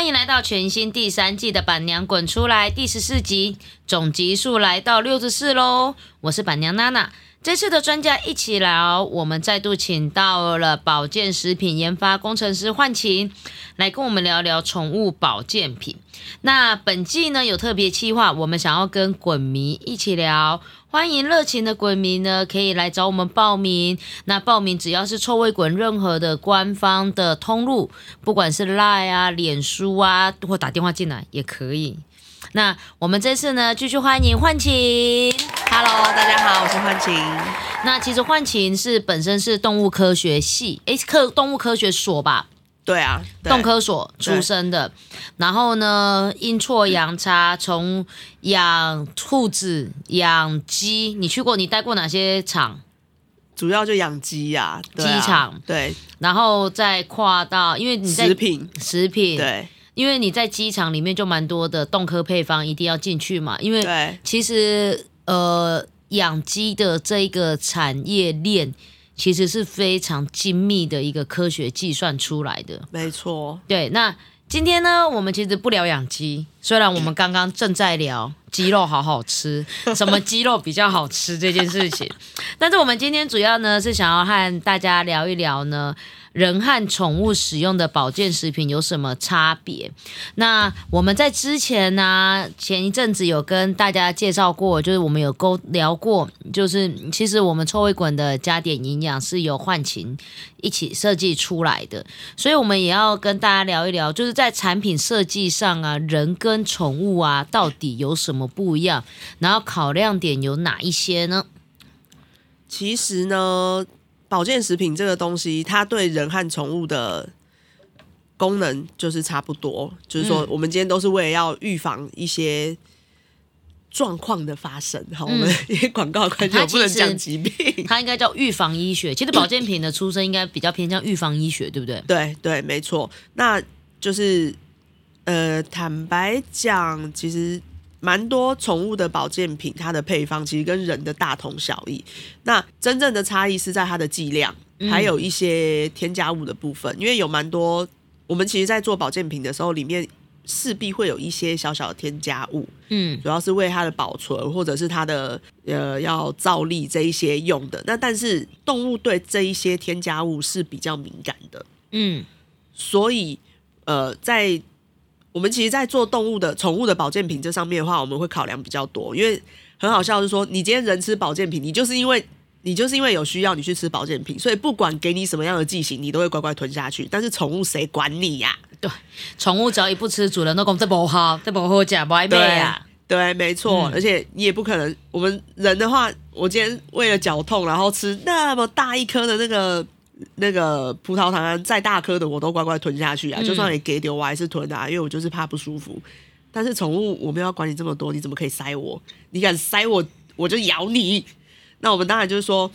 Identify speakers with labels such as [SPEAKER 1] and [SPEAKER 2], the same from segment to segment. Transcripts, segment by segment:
[SPEAKER 1] 欢迎来到全新第三季的《板娘滚出来》第十四集，总集数来到六十四喽。我是板娘娜娜，这次的专家一起聊，我们再度请到了保健食品研发工程师焕琴，来跟我们聊聊宠物保健品。那本季呢有特别企划，我们想要跟滚迷一起聊。欢迎热情的滚迷呢，可以来找我们报名。那报名只要是臭味滚任何的官方的通路，不管是 Line 啊、脸书啊，或打电话进来也可以。那我们这次呢，继续欢迎
[SPEAKER 2] 幻晴。我是幻晴。
[SPEAKER 1] 那其实幻琴是本身是动物科学系，诶，科动物科学所吧，
[SPEAKER 2] 对啊，对
[SPEAKER 1] 动科所出身的。然后呢，阴错阳差，从养兔子、养鸡，你去过？你待过哪些厂？
[SPEAKER 2] 主要就养鸡呀，
[SPEAKER 1] 鸡场
[SPEAKER 2] 对
[SPEAKER 1] 然后再跨到，因为你在
[SPEAKER 2] 食品，
[SPEAKER 1] 食品，
[SPEAKER 2] 对
[SPEAKER 1] 因为你在机场里面就蛮多的动科配方，一定要进去嘛。因为
[SPEAKER 2] 对
[SPEAKER 1] 其实呃，养鸡的这一个产业链其实是非常精密的一个科学计算出来的。
[SPEAKER 2] 没错，
[SPEAKER 1] 对，那今天呢，我们其实不聊养鸡，虽然我们刚刚正在聊鸡肉好好吃，什么鸡肉比较好吃这件事情，但是我们今天主要呢是想要和大家聊一聊呢。人和宠物使用的保健食品有什么差别？那我们在之前呢、前一阵子有跟大家介绍过，就是我们有沟聊过，就是其实我们臭味滚的加点营养是由焕琴一起设计出来的，所以我们也要跟大家聊一聊，就是在产品设计上啊，人跟宠物啊到底有什么不一样，然后考量点有哪一些呢？
[SPEAKER 2] 其实呢，保健食品这个东西，它对人和宠物的功能就是差不多，就是说，我们今天都是为了要预防一些。状况的发生，好，我们因为广告的关系，不能讲疾病。
[SPEAKER 1] 它应该叫预防医学，其实保健品的出身应该比较偏向预防医学，对不对？
[SPEAKER 2] 对对，没错。那就是呃，坦白讲，其实蛮多宠物的保健品，它的配方其实跟人的大同小异。那真正的差异是在它的剂量，还有一些添加物的部分。因为有蛮多，我们其实在做保健品的时候，里面势必会有一些小小的添加物，
[SPEAKER 1] 嗯
[SPEAKER 2] 主要是为它的保存或者是它的呃要造粒这一些用的。那但是动物对这一些添加物是比较敏感的。
[SPEAKER 1] 嗯
[SPEAKER 2] 所以呃，在我们其实，在做动物的宠物的保健品这上面的话，我们会考量比较多，因为很好笑，是说你今天人吃保健品，你就是因为你就是因为有需要你去吃保健品，所以不管给你什么样的剂型，你都会乖乖吞下去。但是宠物谁管你呀、对
[SPEAKER 1] 宠物只要一不吃，主人都讲这不好，这不好吃，不爱买呀。
[SPEAKER 2] 对，没错，
[SPEAKER 1] 嗯
[SPEAKER 2] 而且你也不可能，我们人的话，我今天为了脚痛，然后吃那么大一颗的那个那个葡萄糖胺，再大颗的我都乖乖吞下去啊，
[SPEAKER 1] 嗯
[SPEAKER 2] 就算你给丢，我还是吞啊，因为我就是怕不舒服。但是宠物我们要管你这么多，你怎么可以塞我？你敢塞我，我就咬你。那我们当然就是说，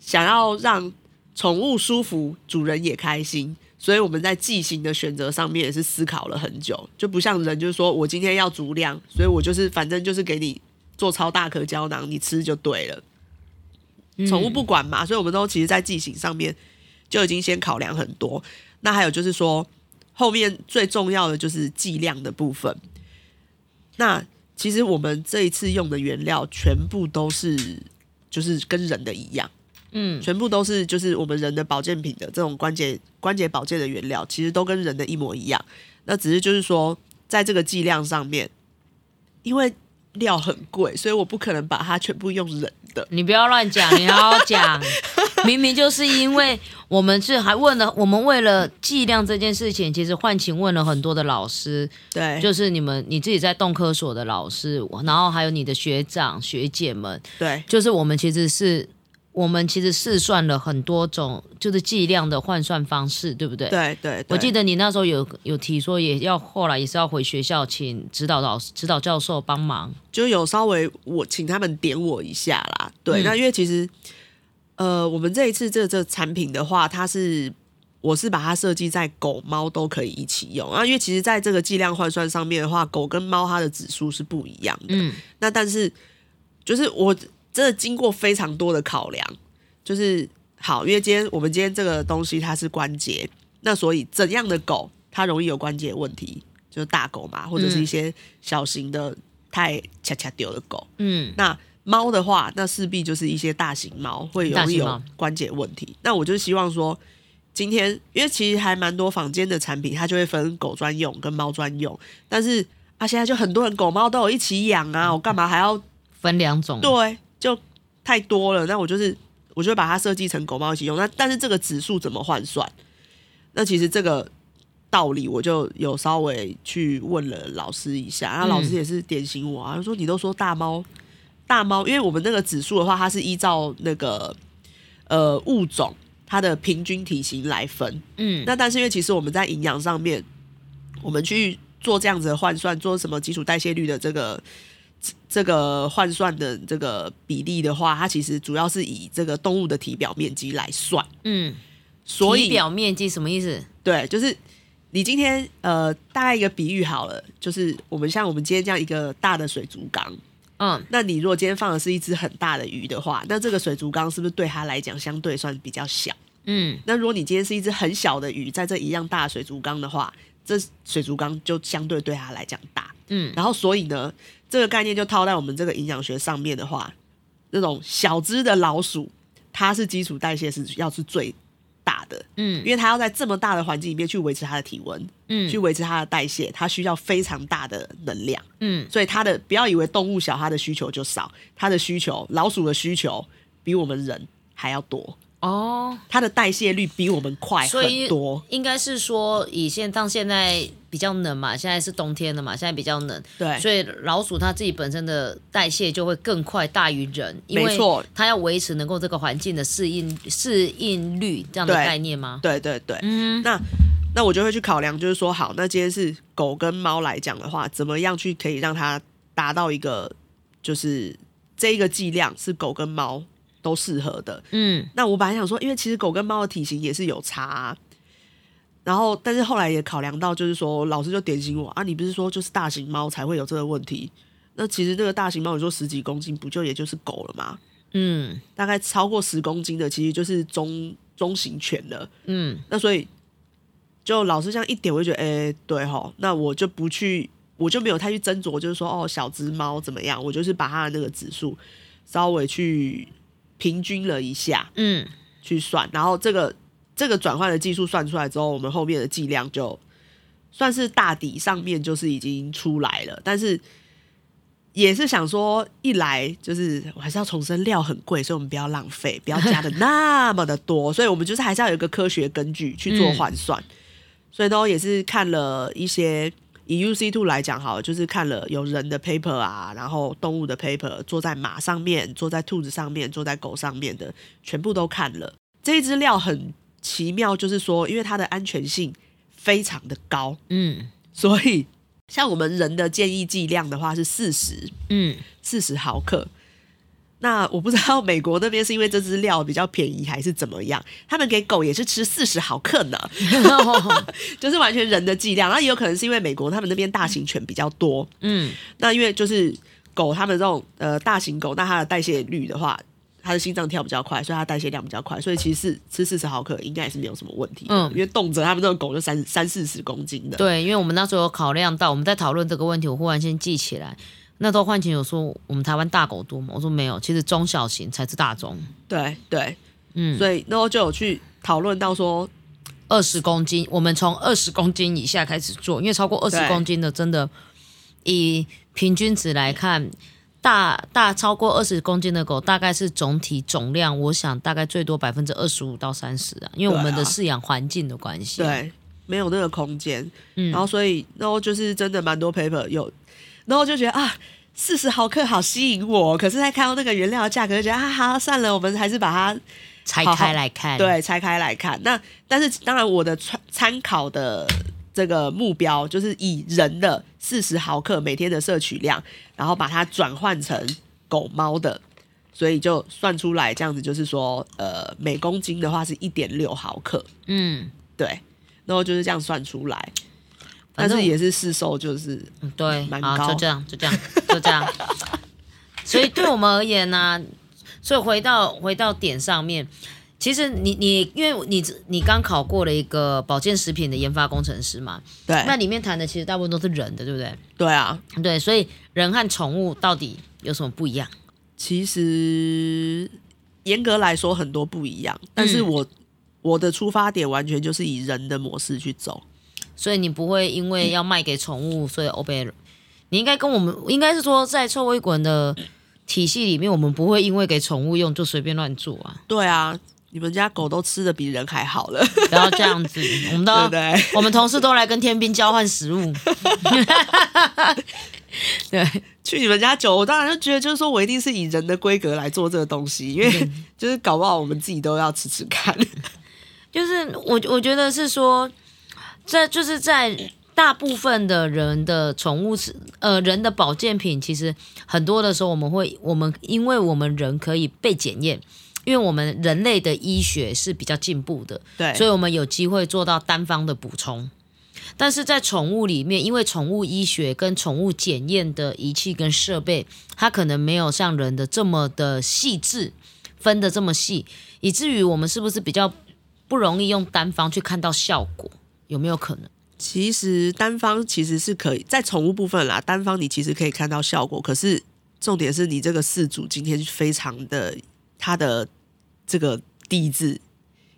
[SPEAKER 2] 想要让宠物舒服，主人也开心，所以我们在剂型的选择上面也是思考了很久，就不像人，就是说我今天要足量，所以我就是反正就是给你做超大颗胶囊，你吃就对了。宠物不管嘛，所以我们都其实，在剂型上面就已经先考量很多。那还有就是说，后面最重要的就是剂量的部分。那其实我们这一次用的原料全部都是就是跟人的一样。
[SPEAKER 1] 嗯
[SPEAKER 2] 全部都是就是我们人的保健品的这种关节关节保健的原料，其实都跟人的一模一样。那只是就是说，在这个剂量上面，因为料很贵，所以我不可能把它全部用人的。
[SPEAKER 1] 你不要乱讲，你好好讲。明明就是因为我们是还问了，我们为了剂量这件事情，其实换情问了很多的老师，
[SPEAKER 2] 对，
[SPEAKER 1] 就是你们你自己在动科所的老师，然后还有你的学长学姐们，
[SPEAKER 2] 对，
[SPEAKER 1] 就是我们其实是我们其实试算了很多种就是剂量的换算方式，对不对？
[SPEAKER 2] 对，对，
[SPEAKER 1] 我记
[SPEAKER 2] 得
[SPEAKER 1] 得你那时候有有提说，也要后来也是要回学校请指导老师、指导教授帮忙。
[SPEAKER 2] 就有稍微我请他们点我一下啦。对，
[SPEAKER 1] 嗯
[SPEAKER 2] 那因为其实呃，我们这一次这这产品的话，它是我是把它设计在狗猫都可以一起用啊，因为其实在这个剂量换算上面的话，狗跟猫它的指数是不一样的。
[SPEAKER 1] 嗯
[SPEAKER 2] 那但是就是我真的经过非常多的考量，就是好，因为今天我们今天这个东西它是关节，那所以怎样的狗它它容易有关节问题，就是大狗嘛，或者是一些小型的太恰恰丢的狗。
[SPEAKER 1] 嗯
[SPEAKER 2] 那猫的话，那势必就是一些大型猫会容易有关节问题。那我就希望说，今天因为其实还蛮多坊间的产品，它就会分狗专用跟猫专用，但是啊，现在就很多人狗猫都有一起养啊，我干嘛还要
[SPEAKER 1] 分两种。
[SPEAKER 2] 对，就太多了。那我就是，我就会把它设计成狗猫一起用。那但是这个指数怎么换算？那其实这个道理我就有稍微去问了老师一下，然后老师也是点醒我啊，他说你都说大猫大猫，因为我们那个指数的话，它是依照那个呃物种它的平均体型来分。
[SPEAKER 1] 嗯
[SPEAKER 2] 那但是因为其实我们在营养上面，我们去做这样子的换算，做什么基础代谢率的这个这这个换算的这个比例的话，它其实主要是以这个动物的体表面积来算。
[SPEAKER 1] 嗯，
[SPEAKER 2] 所以
[SPEAKER 1] 体表面积什么意思？
[SPEAKER 2] 对，就是你今天呃，大概一个比喻好了，就是我们像我们今天这样一个大的水族缸，
[SPEAKER 1] 嗯
[SPEAKER 2] 那你如果今天放的是一只很大的鱼的话，那这个水族缸是不是对它来讲相对算比较小？
[SPEAKER 1] 嗯
[SPEAKER 2] 那如果你今天是一只很小的鱼，在这一样大的水族缸的话，这水族缸就相对对它来讲大。
[SPEAKER 1] 嗯
[SPEAKER 2] 然后所以呢，这个概念就套在我们这个营养学上面的话，那种小只的老鼠，它是基础代谢是要是最大的，
[SPEAKER 1] 嗯。
[SPEAKER 2] 因为它要在这么大的环境里面去维持它的体温，嗯。去
[SPEAKER 1] 嗯
[SPEAKER 2] 维持它的代谢，它需要非常大的能量。
[SPEAKER 1] 嗯。
[SPEAKER 2] 所以它的不要以为动物小，它的需求就少，它的需求，老鼠的需求比我们人还要多，
[SPEAKER 1] 哦，
[SPEAKER 2] 它的代谢率比我们快很多。
[SPEAKER 1] 应该是说以现当现在比较冷嘛，现在是冬天了嘛，现在比较冷，
[SPEAKER 2] 对，
[SPEAKER 1] 所以老鼠它自己本身的代谢就会更快大于人，因为
[SPEAKER 2] 没错，
[SPEAKER 1] 它要维持能够这个环境的适应适应率这样的概念吗？
[SPEAKER 2] 对对对。
[SPEAKER 1] 嗯
[SPEAKER 2] 那那我就会去考量，就是说，好，那今天是狗跟猫来讲的话，怎么样去可以让它达到一个，就是这一个剂量是狗跟猫都适合的。
[SPEAKER 1] 嗯
[SPEAKER 2] 那我本来想说，因为其实狗跟猫的体型也是有差、啊，然后但是后来也考量到，就是说老师就点醒我啊，你不是说就是大型猫才会有这个问题？那其实这个大型猫，你说十几公斤，不就也就是狗了吗？
[SPEAKER 1] 嗯
[SPEAKER 2] 大概超过十公斤的，其实就是中中型犬了。
[SPEAKER 1] 嗯
[SPEAKER 2] 那所以就老师这样一点，我就觉得，哎、对哈，那我就不去，我就没有太去斟酌，就是说，哦，小只猫怎么样？我就是把它的那个指数稍微去平均了一下，
[SPEAKER 1] 嗯
[SPEAKER 2] 去算，然后这个这个转换的技术算出来之后，我们后面的剂量就算是大底上面就是已经出来了，但是。也是想说，一来就是我还是要重申料很贵，所以我们不要浪费，不要加的那么的多，所以我们就是还是要有一个科学根据去做换算。所以呢，也是看了一些以 UC two 来讲，好了，就是看了有人的 paper 啊，然后动物的 paper，坐在马上面、坐在兔子上面、坐在狗上面的，全部都看了。这一支料很奇妙，就是说，因为它的安全性非常的高，
[SPEAKER 1] 嗯
[SPEAKER 2] 所以像我们人的建议剂量的话是四十，
[SPEAKER 1] 嗯，
[SPEAKER 2] 四十毫克。那我不知道美国那边是因为这只料比较便宜还是怎么样，他们给狗也是吃四十毫克呢，就是完全人的剂量。那也有可能是因为美国他们那边大型犬比较多，
[SPEAKER 1] 嗯
[SPEAKER 2] 那因为就是狗他们这种呃大型狗，那它的代谢率的话，它的心脏跳比较快，所以它代谢量比较快，所以其实是吃四十毫克应该也是没有什么问题。
[SPEAKER 1] 嗯
[SPEAKER 2] 因为动辄他们这种狗就三三四十公斤的。
[SPEAKER 1] 对，因为我们那时候有考量到，我们在讨论这个问题，我忽然间记起来，那时候幻晴有说我们台湾大狗多吗？我说没有，其实中小型才是大宗，
[SPEAKER 2] 对对，
[SPEAKER 1] 嗯，
[SPEAKER 2] 所以那时候就有去讨论到说，
[SPEAKER 1] 二十公斤，我们从二十公斤以下开始做，因为超过二十公斤的，真的以平均值来看，大大超过二十公斤的狗，大概是总体总量，我想大概最多百分之二十五到三十啊，因为我们的饲养环境的关系。，
[SPEAKER 2] 对，没有那个空间，
[SPEAKER 1] 嗯。
[SPEAKER 2] 然后所以然后就是真的蛮多 paper 有，然后就觉得啊。四十毫克好吸引我，可是，在看到那个原料的价格，就觉得啊，好算了，我们还是把它
[SPEAKER 1] 拆开来看，，
[SPEAKER 2] 对，拆开来看。那但是当然，我的参参考的这个目标就是以人的四十毫克每天的摄取量，然后把它转换成狗猫的，所以就算出来这样子，就是说，呃，每公斤的话是一点六毫克，
[SPEAKER 1] 嗯，
[SPEAKER 2] 对，然后就是这样算出来。但是也是市售，就是
[SPEAKER 1] 嗯对，好，
[SPEAKER 2] 蛮高
[SPEAKER 1] 就这样，就这样，就这样。所以对我们而言呢、所以回到回到点上面，其实你你因为你你刚考过了一个保健食品的研发工程师嘛，
[SPEAKER 2] 对
[SPEAKER 1] 那里面谈的其实大部分都是人的，对不对？
[SPEAKER 2] 对啊，
[SPEAKER 1] 对，所以人和宠物到底有什么不一样？
[SPEAKER 2] 其实严格来说很多不一样，但是我、我的出发点完全就是以人的模式去走。
[SPEAKER 1] 所以你不会因为要卖给宠物，所以 obey。你应该跟我们应该是说，在臭味滚的体系里面，我们不会因为给宠物用就随便乱做啊！
[SPEAKER 2] 对啊，你们家狗都吃的比人还好了，
[SPEAKER 1] 不要这样子，我们都
[SPEAKER 2] 对？
[SPEAKER 1] 我们同事都来跟天兵交换食物。对，
[SPEAKER 2] 去你们家酒，我当然就觉得，就是说我一定是以人的规格来做这个东西，因为 就是搞不好我们自己都要吃吃看。
[SPEAKER 1] 就是我我觉得是说，这就是在大部分的人的宠物是呃人的保健品，其实很多的时候我们会我们因为我们人可以被检验，因为我们人类的医学是比较进步的，
[SPEAKER 2] 对，
[SPEAKER 1] 所以我们有机会做到单方的补充。但是在宠物里面，因为宠物医学跟宠物检验的仪器跟设备，它可能没有像人的这么的细致，分的这么细，以至于我们是不是比较不容易用单方去看到效果？有没有可能？
[SPEAKER 2] 其实单方其实是可以在宠物部分啦，单方你其实可以看到效果，可是重点是你这个饲主今天非常的他的这个底子，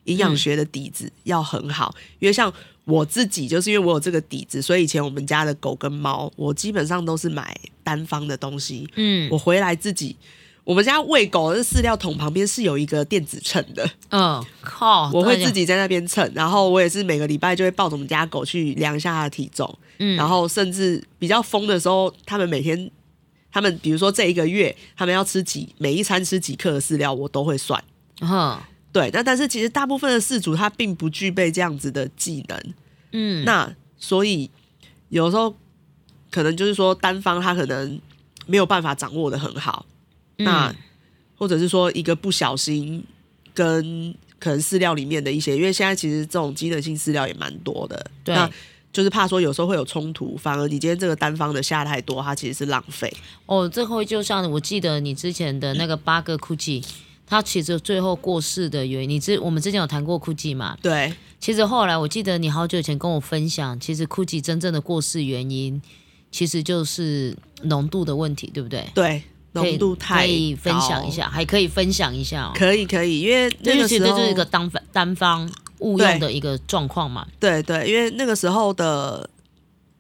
[SPEAKER 2] 营养学的底子要很好，因为像我自己就是因为我有这个底子，所以以前我们家的狗跟猫，我基本上都是买单方的东西，
[SPEAKER 1] 嗯
[SPEAKER 2] 我回来自己。我们家喂狗的饲料桶旁边是有一个电子秤的，
[SPEAKER 1] 嗯，靠，
[SPEAKER 2] 我会自己在那边称，然后我也是每个礼拜就会抱着我们家狗去量一下它的体重，
[SPEAKER 1] 嗯。
[SPEAKER 2] 然后甚至比较疯的时候，他们每天，他们比如说这一个月他们要吃几每一餐吃几克的饲料，我都会算。
[SPEAKER 1] 哼，
[SPEAKER 2] 对，那但是其实大部分的饲主他并不具备这样子的技能，
[SPEAKER 1] 嗯，
[SPEAKER 2] 那所以有时候可能就是说单方他可能没有办法掌握的很好，那
[SPEAKER 1] 嗯
[SPEAKER 2] 或者是说一个不小心跟可能饲料里面的一些，因为现在其实这种机能性饲料也蛮多的，
[SPEAKER 1] 对
[SPEAKER 2] 那就是怕说有时候会有冲突，反而你今天这个单方的下太多，它其实是浪费。
[SPEAKER 1] 哦，这会就像我记得你之前的那个八个 Gucci，它其实最后过世的原因，你之我们之前有谈过 Gucci 嘛？
[SPEAKER 2] 对
[SPEAKER 1] 其实后来我记得你好久以前跟我分享，其实 Gucci 真正的过世原因，其实就是浓度的问题，对不对？
[SPEAKER 2] 对，浓度太
[SPEAKER 1] 可以分享一下，还可以分享一下哦。
[SPEAKER 2] 可以可以，因为那个时候
[SPEAKER 1] 就是一个单方单方误用的一个状况嘛。
[SPEAKER 2] 对对，因为那个时候的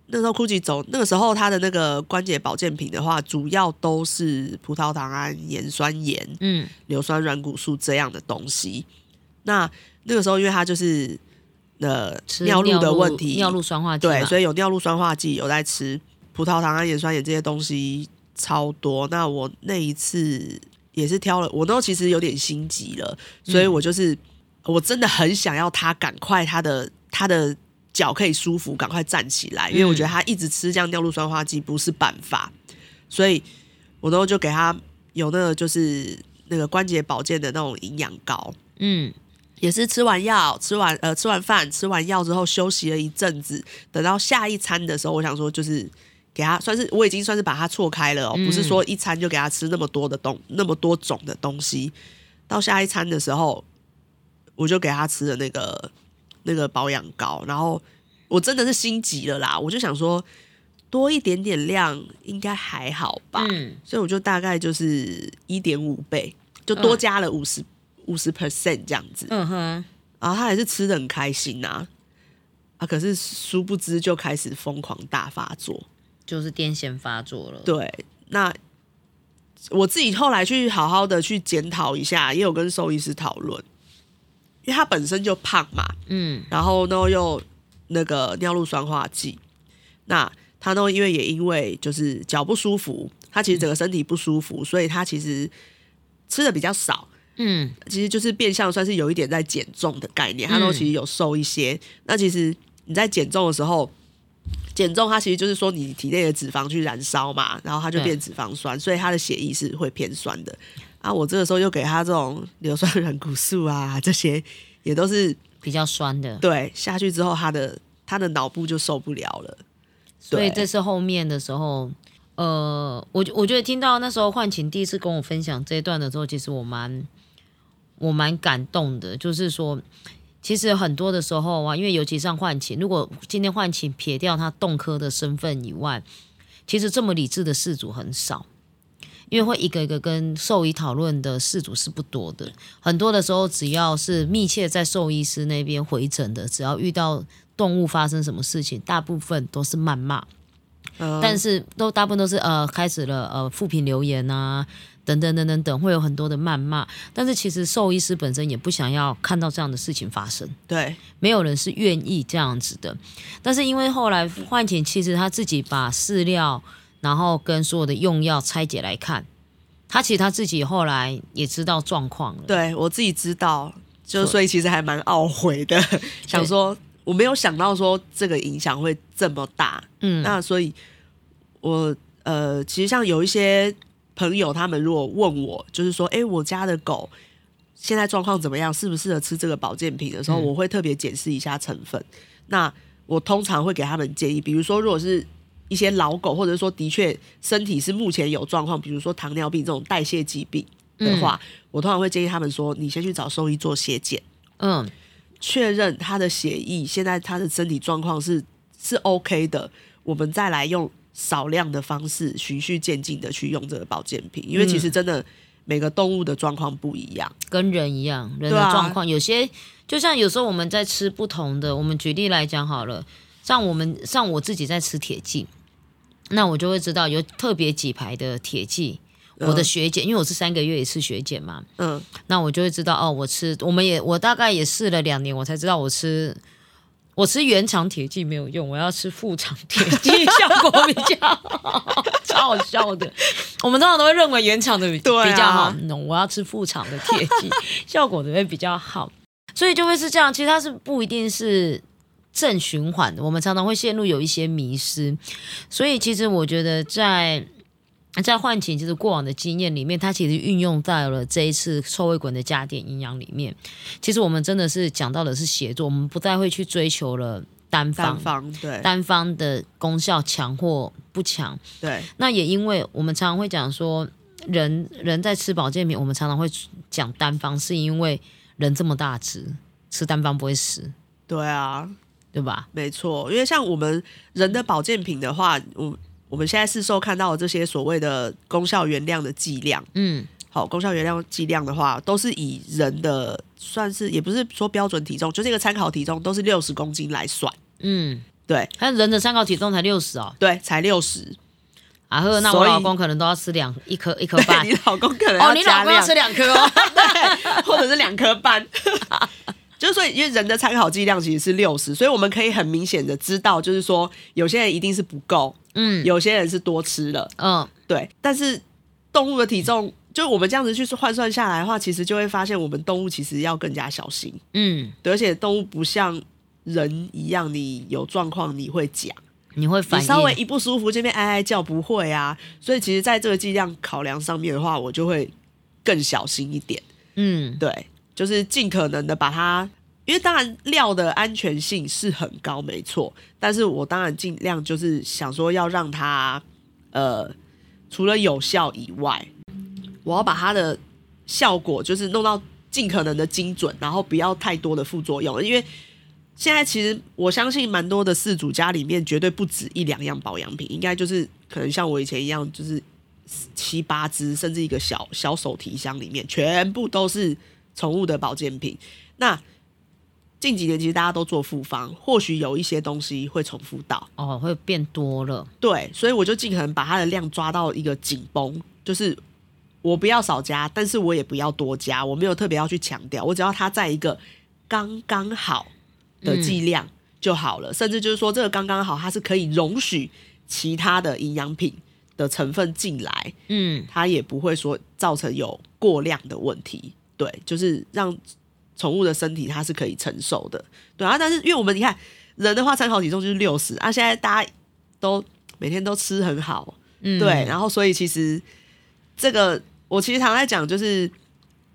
[SPEAKER 2] 那时候 GUCCI 走，那个时候它的那个关节保健品的话，主要都是葡萄糖胺、盐酸盐、
[SPEAKER 1] 嗯
[SPEAKER 2] 硫酸软骨素这样的东西。那那个时候，因为它就是呃尿路的问题，
[SPEAKER 1] 尿路酸化剂。
[SPEAKER 2] 对，所以有尿路酸化剂，有在吃葡萄糖胺、盐酸盐这些东西超多。那我那一次也是挑了，我那时候其实有点心急了，所以我就是、我真的很想要他赶快他的他的脚可以舒服，赶快站起来，因为我觉得他一直吃这样尿路酸化剂不是办法，所以我那时候就给他有那个就是那个关节保健的那种营养膏。
[SPEAKER 1] 嗯
[SPEAKER 2] 也是吃完药，吃完呃吃完饭，吃完药之后休息了一阵子，等到下一餐的时候，我想说就是给他算是我已经算是把它错开了哦，
[SPEAKER 1] 嗯
[SPEAKER 2] 不是说一餐就给他吃那么多的东那么多种的东西。到下一餐的时候，我就给他吃了那个那个保养膏，然后我真的是心急了啦，我就想说多一点点量应该还好吧，
[SPEAKER 1] 嗯
[SPEAKER 2] 所以我就大概就是一点五倍，就多加了五十五十 percent 这样子。
[SPEAKER 1] 嗯哼，
[SPEAKER 2] 然后他还是吃的很开心呐、啊，可是殊不知就开始疯狂大发作。
[SPEAKER 1] 就是癫痫发作了。
[SPEAKER 2] 对，那我自己后来去好好的去检讨一下，也有跟兽医师讨论，因为他本身就胖嘛，
[SPEAKER 1] 嗯
[SPEAKER 2] 然后呢又那个尿路酸化剂，那他呢因为也因为就是脚不舒服，他其实整个身体不舒服，所以他其实吃的比较少。
[SPEAKER 1] 嗯
[SPEAKER 2] 其实就是变相算是有一点在减重的概念，他都其实有瘦一些。那其实你在减重的时候，减重它其实就是说你体内的脂肪去燃烧嘛，然后它就变脂肪酸，所以它的血液是会偏酸的。啊，我这个时候又给他这种硫酸软骨素啊，这些也都是
[SPEAKER 1] 比较酸的，
[SPEAKER 2] 对下去之后，他的他的脑部就受不了了。
[SPEAKER 1] 所以这是后面的时候，呃，我我觉得听到那时候幻晴第一次跟我分享这一段的时候，其实我蛮我蛮感动的，就是说，其实很多的时候啊，因为尤其像换琴，如果今天换琴撇掉他动科的身份以外，其实这么理智的事主很少。因为会一个一个跟兽医讨论的事主是不多的，很多的时候只要是密切在兽医师那边回诊的，只要遇到动物发生什么事情，大部分都是谩骂，
[SPEAKER 2] 嗯
[SPEAKER 1] 但是都大部分都是呃开始了呃负评留言啊，等等等等等，会有很多的谩骂。但是其实兽医师本身也不想要看到这样的事情发生，
[SPEAKER 2] 对，
[SPEAKER 1] 没有人是愿意这样子的。但是因为后来幻景其实他自己把饲料，然后跟所有的用药拆解来看，他其实他自己后来也知道状况了。
[SPEAKER 2] 对我自己知道，就所以其实还蛮懊悔的，想说我没有想到说这个影响会这么大。
[SPEAKER 1] 嗯，
[SPEAKER 2] 那所以我呃，其实像有一些朋友，他们如果问我，就是说，哎，我家的狗现在状况怎么样，适不适合吃这个保健品的时候，
[SPEAKER 1] 嗯
[SPEAKER 2] 我会特别检视一下成分。那我通常会给他们建议，比如说，如果是一些老狗，或者说的确身体是目前有状况，比如说糖尿病这种代谢疾病的话，我通常会建议他们说，你先去找兽医做血检。
[SPEAKER 1] 嗯，
[SPEAKER 2] 确认他的血液现在他的身体状况是是 OK 的，我们再来用少量的方式循序渐进的去用这个保健品，因为其实真的每个动物的状况不一样。
[SPEAKER 1] 跟人一样，人的状况、有些就像有时候我们在吃不同的，我们举例来讲好了，像我们像我自己在吃铁剂，那我就会知道有特别几排的铁剂。我的
[SPEAKER 2] 嗯
[SPEAKER 1] 血检，因为我是三个月一次血检嘛，
[SPEAKER 2] 嗯，
[SPEAKER 1] 那我就会知道哦，我吃，我们也我大概也试了两年，我才知道我吃我吃原厂铁剂没有用，我要吃副厂铁剂 效果比较好，超好笑的。我们通常都会认为原厂的比较好，no, 我要吃副厂的铁剂，效果会比较好，所以就会是这样。其实它是不一定是。正循环的，我们常常会陷入有一些迷失，所以其实我觉得在在唤醒就是过往的经验里面，它其实运用在了这一次臭味滚的加点营养里面。其实我们真的是讲到的是协作，我们不再会去追求了单方
[SPEAKER 2] 单方对
[SPEAKER 1] 单方的功效强或不强。
[SPEAKER 2] 对
[SPEAKER 1] 那也因为我们常常会讲说，人人在吃保健品，我们常常会讲单方，是因为人这么大只，吃单方不会死，
[SPEAKER 2] 对啊，
[SPEAKER 1] 对吧？
[SPEAKER 2] 没错。因为像我们人的保健品的话，我我们现在市售看到的这些所谓的功效原量的剂量，
[SPEAKER 1] 嗯，
[SPEAKER 2] 好，功效原量剂量的话，都是以人的算是也不是说标准体重，就是一个参考体重，都是六十公斤来算。
[SPEAKER 1] 嗯，
[SPEAKER 2] 对
[SPEAKER 1] 但人的参考体重才六十哦，
[SPEAKER 2] 对，才六十。
[SPEAKER 1] 啊呵，那我老公可能都要吃两一颗一颗半
[SPEAKER 2] 你。老公可能
[SPEAKER 1] 哦，你，老公要吃两颗哦。
[SPEAKER 2] 或者是两颗半。就是所以，因为人的参考剂量其实是六十，所以我们可以很明显的知道，就是说有些人一定是不够，
[SPEAKER 1] 嗯。
[SPEAKER 2] 有些人是多吃了，
[SPEAKER 1] 嗯，
[SPEAKER 2] 对。但是动物的体重，就我们这样子去换算下来的话，其实就会发现我们动物其实要更加小心，
[SPEAKER 1] 嗯，
[SPEAKER 2] 对，而且动物不像人一样，你有状况你会讲，
[SPEAKER 1] 你会反应。
[SPEAKER 2] 你稍微一不舒服这边哀哀叫不会啊，所以其实在这个剂量考量上面的话，我就会更小心一点。
[SPEAKER 1] 嗯。
[SPEAKER 2] 对，就是尽可能的把它，因为当然料的安全性是很高，没错，但是我当然尽量就是想说要让它，呃，除了有效以外，我要把它的效果就是弄到尽可能的精准，然后不要太多的副作用，因为。现在其实我相信蛮多的饲主家里面绝对不止一两样保养品，应该就是可能像我以前一样，就是七八支，甚至一个小小手提箱里面全部都是宠物的保健品。那近几年其实大家都做复方，或许有一些东西会重复到，
[SPEAKER 1] 哦，会变多了。
[SPEAKER 2] 对，所以我就尽可能把它的量抓到一个紧绷，就是我不要少加，但是我也不要多加，我没有特别要去强调，我只要它在一个刚刚好的剂量就好了，甚至就是说这个刚刚好，它是可以容许其他的营养品的成分进来，
[SPEAKER 1] 嗯
[SPEAKER 2] 它也不会说造成有过量的问题。对，就是让宠物的身体它是可以承受的。对啊，但是因为我们你看人的话，参考体重就是六十啊，现在大家都每天都吃很好，
[SPEAKER 1] 嗯，
[SPEAKER 2] 对，然后所以其实这个我其实常在讲，就是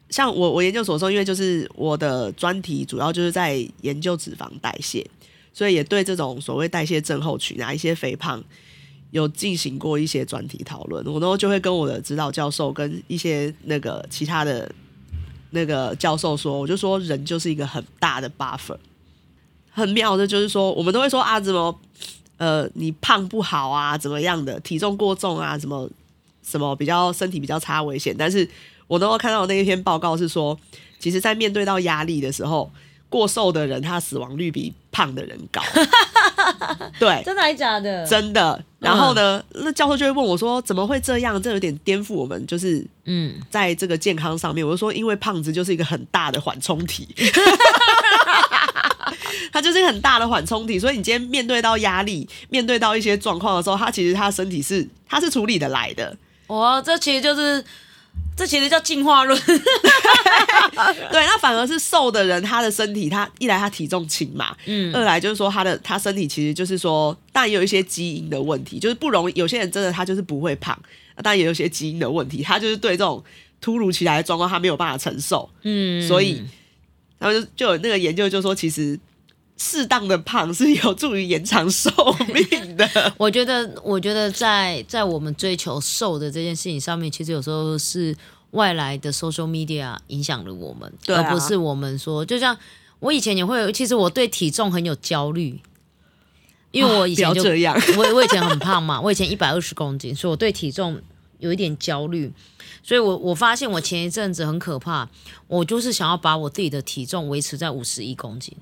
[SPEAKER 2] 像我我研究所的时候，因为就是我的专题主要就是在研究脂肪代谢，所以也对这种所谓代谢症候群啊一些肥胖有进行过一些专题讨论。我都就会跟我的指导教授跟一些那个其他的那个教授说，我就说人就是一个很大的 buffer，很妙的，就是说我们都会说啊，怎么呃你胖不好啊，怎么样的，体重过重啊，什么什么比较身体比较差危险，但是我都看到那一篇报告是说，其实在面对到压力的时候，过瘦的人他死亡率比胖的人高，对，
[SPEAKER 1] 真的还假的？
[SPEAKER 2] 真的。然后呢，那教授就会问我说：“怎么会这样？这有点颠覆我们，就是
[SPEAKER 1] 嗯，
[SPEAKER 2] 在这个健康上面。”我就说：“因为胖子就是一个很大的缓冲体，他就是一个很大的缓冲体。所以你今天面对到压力，面对到一些状况的时候，他其实他身体是他是处理的来的。
[SPEAKER 1] 哦，这其实就是这其实叫进化论。
[SPEAKER 2] 对，那反而是瘦的人，他的身体他一来他体重轻嘛，
[SPEAKER 1] 嗯
[SPEAKER 2] 二来就是说他的他身体其实就是说，当然也有一些基因的问题，就是不容易。有些人真的他就是不会胖，当然也有一些基因的问题，他就是对这种突如其来的状况他没有办法承受，
[SPEAKER 1] 嗯，
[SPEAKER 2] 所以然后就就有那个研究就说，其实适当的胖是有助于延长寿命的。
[SPEAKER 1] 我觉得，我觉得在在我们追求瘦的这件事情上面，其实有时候是外来的 social media 影响了我们，
[SPEAKER 2] 对啊
[SPEAKER 1] 而不是我们说。就像我以前也会有，其实我对体重很有焦虑，因为我以前就、
[SPEAKER 2] 这样，
[SPEAKER 1] 我我以前很胖嘛，我以前一百二十公斤，所以我对体重有一点焦虑。所以我我发现我前一阵子很可怕，我就是想要把我自己的体重维持在五十一公斤。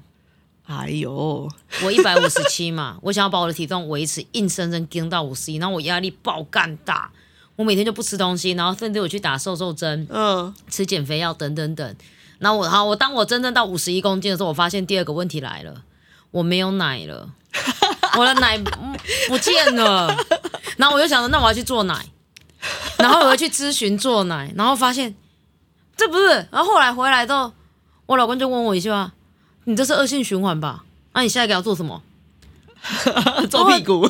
[SPEAKER 2] 哎呦，
[SPEAKER 1] 我一百五十七嘛，我想要把我的体重维持硬生生跟到五十一，然后我压力爆干大，我每天就不吃东西，然后甚至我去打瘦瘦针、
[SPEAKER 2] 嗯，
[SPEAKER 1] 吃减肥药等等等。然后我好，我当我真正到五十一公斤的时候，我发现第二个问题来了，我没有奶了，我的奶嗯不见了。然后我就想着，那我要去做奶，然后我又去咨询做奶，然后发现这不是。然后后来回来之后，我老公就问我一句话：“你这是恶性循环吧？那、你下一个要做什么？”
[SPEAKER 2] 做屁股，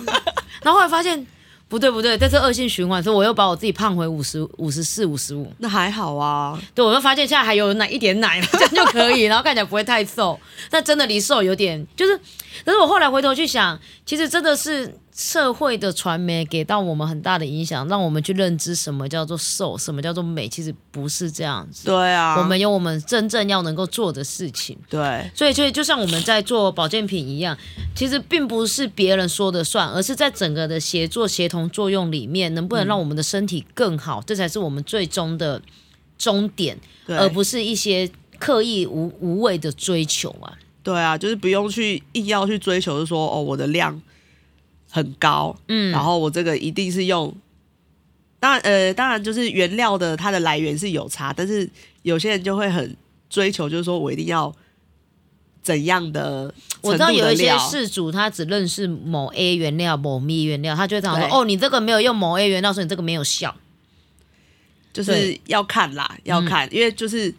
[SPEAKER 1] 然后后来发现不对不对，这是恶性循环，所以我又把我自己胖回五十五十四五十五。
[SPEAKER 2] 那还好啊。
[SPEAKER 1] 对，我就发现现在还有奶一点奶，这样就可以，然后看起来不会太瘦。但真的离瘦有点，就是，可是我后来回头去想，其实真的是社会的传媒给到我们很大的影响，让我们去认知什么叫做瘦，什么叫做美，其实不是这样子。
[SPEAKER 2] 对啊，
[SPEAKER 1] 我们有我们真正要能够做的事情。
[SPEAKER 2] 对
[SPEAKER 1] 所以，所以就像我们在做保健品一样，其实并不是别人说的算，而是在整个的协作协同作用里面，能不能让我们的身体更好，这才是我们最终的终点，
[SPEAKER 2] 对
[SPEAKER 1] 而不是一些刻意无无谓的追求啊。
[SPEAKER 2] 对啊，就是不用去硬要去追求，就说哦，我的量很高，
[SPEAKER 1] 嗯。
[SPEAKER 2] 然后我这个一定是用，当然呃，当然就是原料的它的来源是有差，但是有些人就会很追求，就是说我一定要怎样的
[SPEAKER 1] 我知道有一些事主他只认识某 A 原料、某 B 原料，他就会这样说：哦，你这个没有用某 A 原料，所以你这个没有效。
[SPEAKER 2] 就是要看啦，要看，因为就是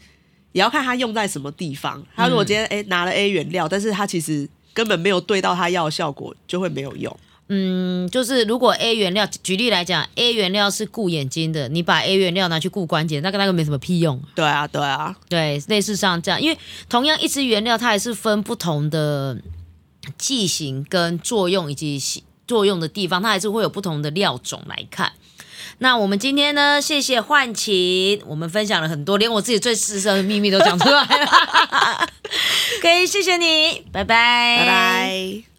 [SPEAKER 2] 也要看它用在什么地方。他如果今天拿了 A 原料，但是它其实根本没有对到它要的效果，就会没有用。
[SPEAKER 1] 嗯，就是如果 A 原料，举例来讲，A 原料是顾眼睛的，你把 A 原料拿去顾关节，那跟那个没什么屁用。
[SPEAKER 2] 对啊，对啊，
[SPEAKER 1] 对，类似像这样，因为同样一支原料，它还是分不同的剂型跟作用以及作用的地方，它还是会有不同的料种来看。那我们今天呢，谢谢幻琴，我们分享了很多，连我自己最私生的秘密都讲出来了。可 以，谢谢你，拜拜，
[SPEAKER 2] 拜拜。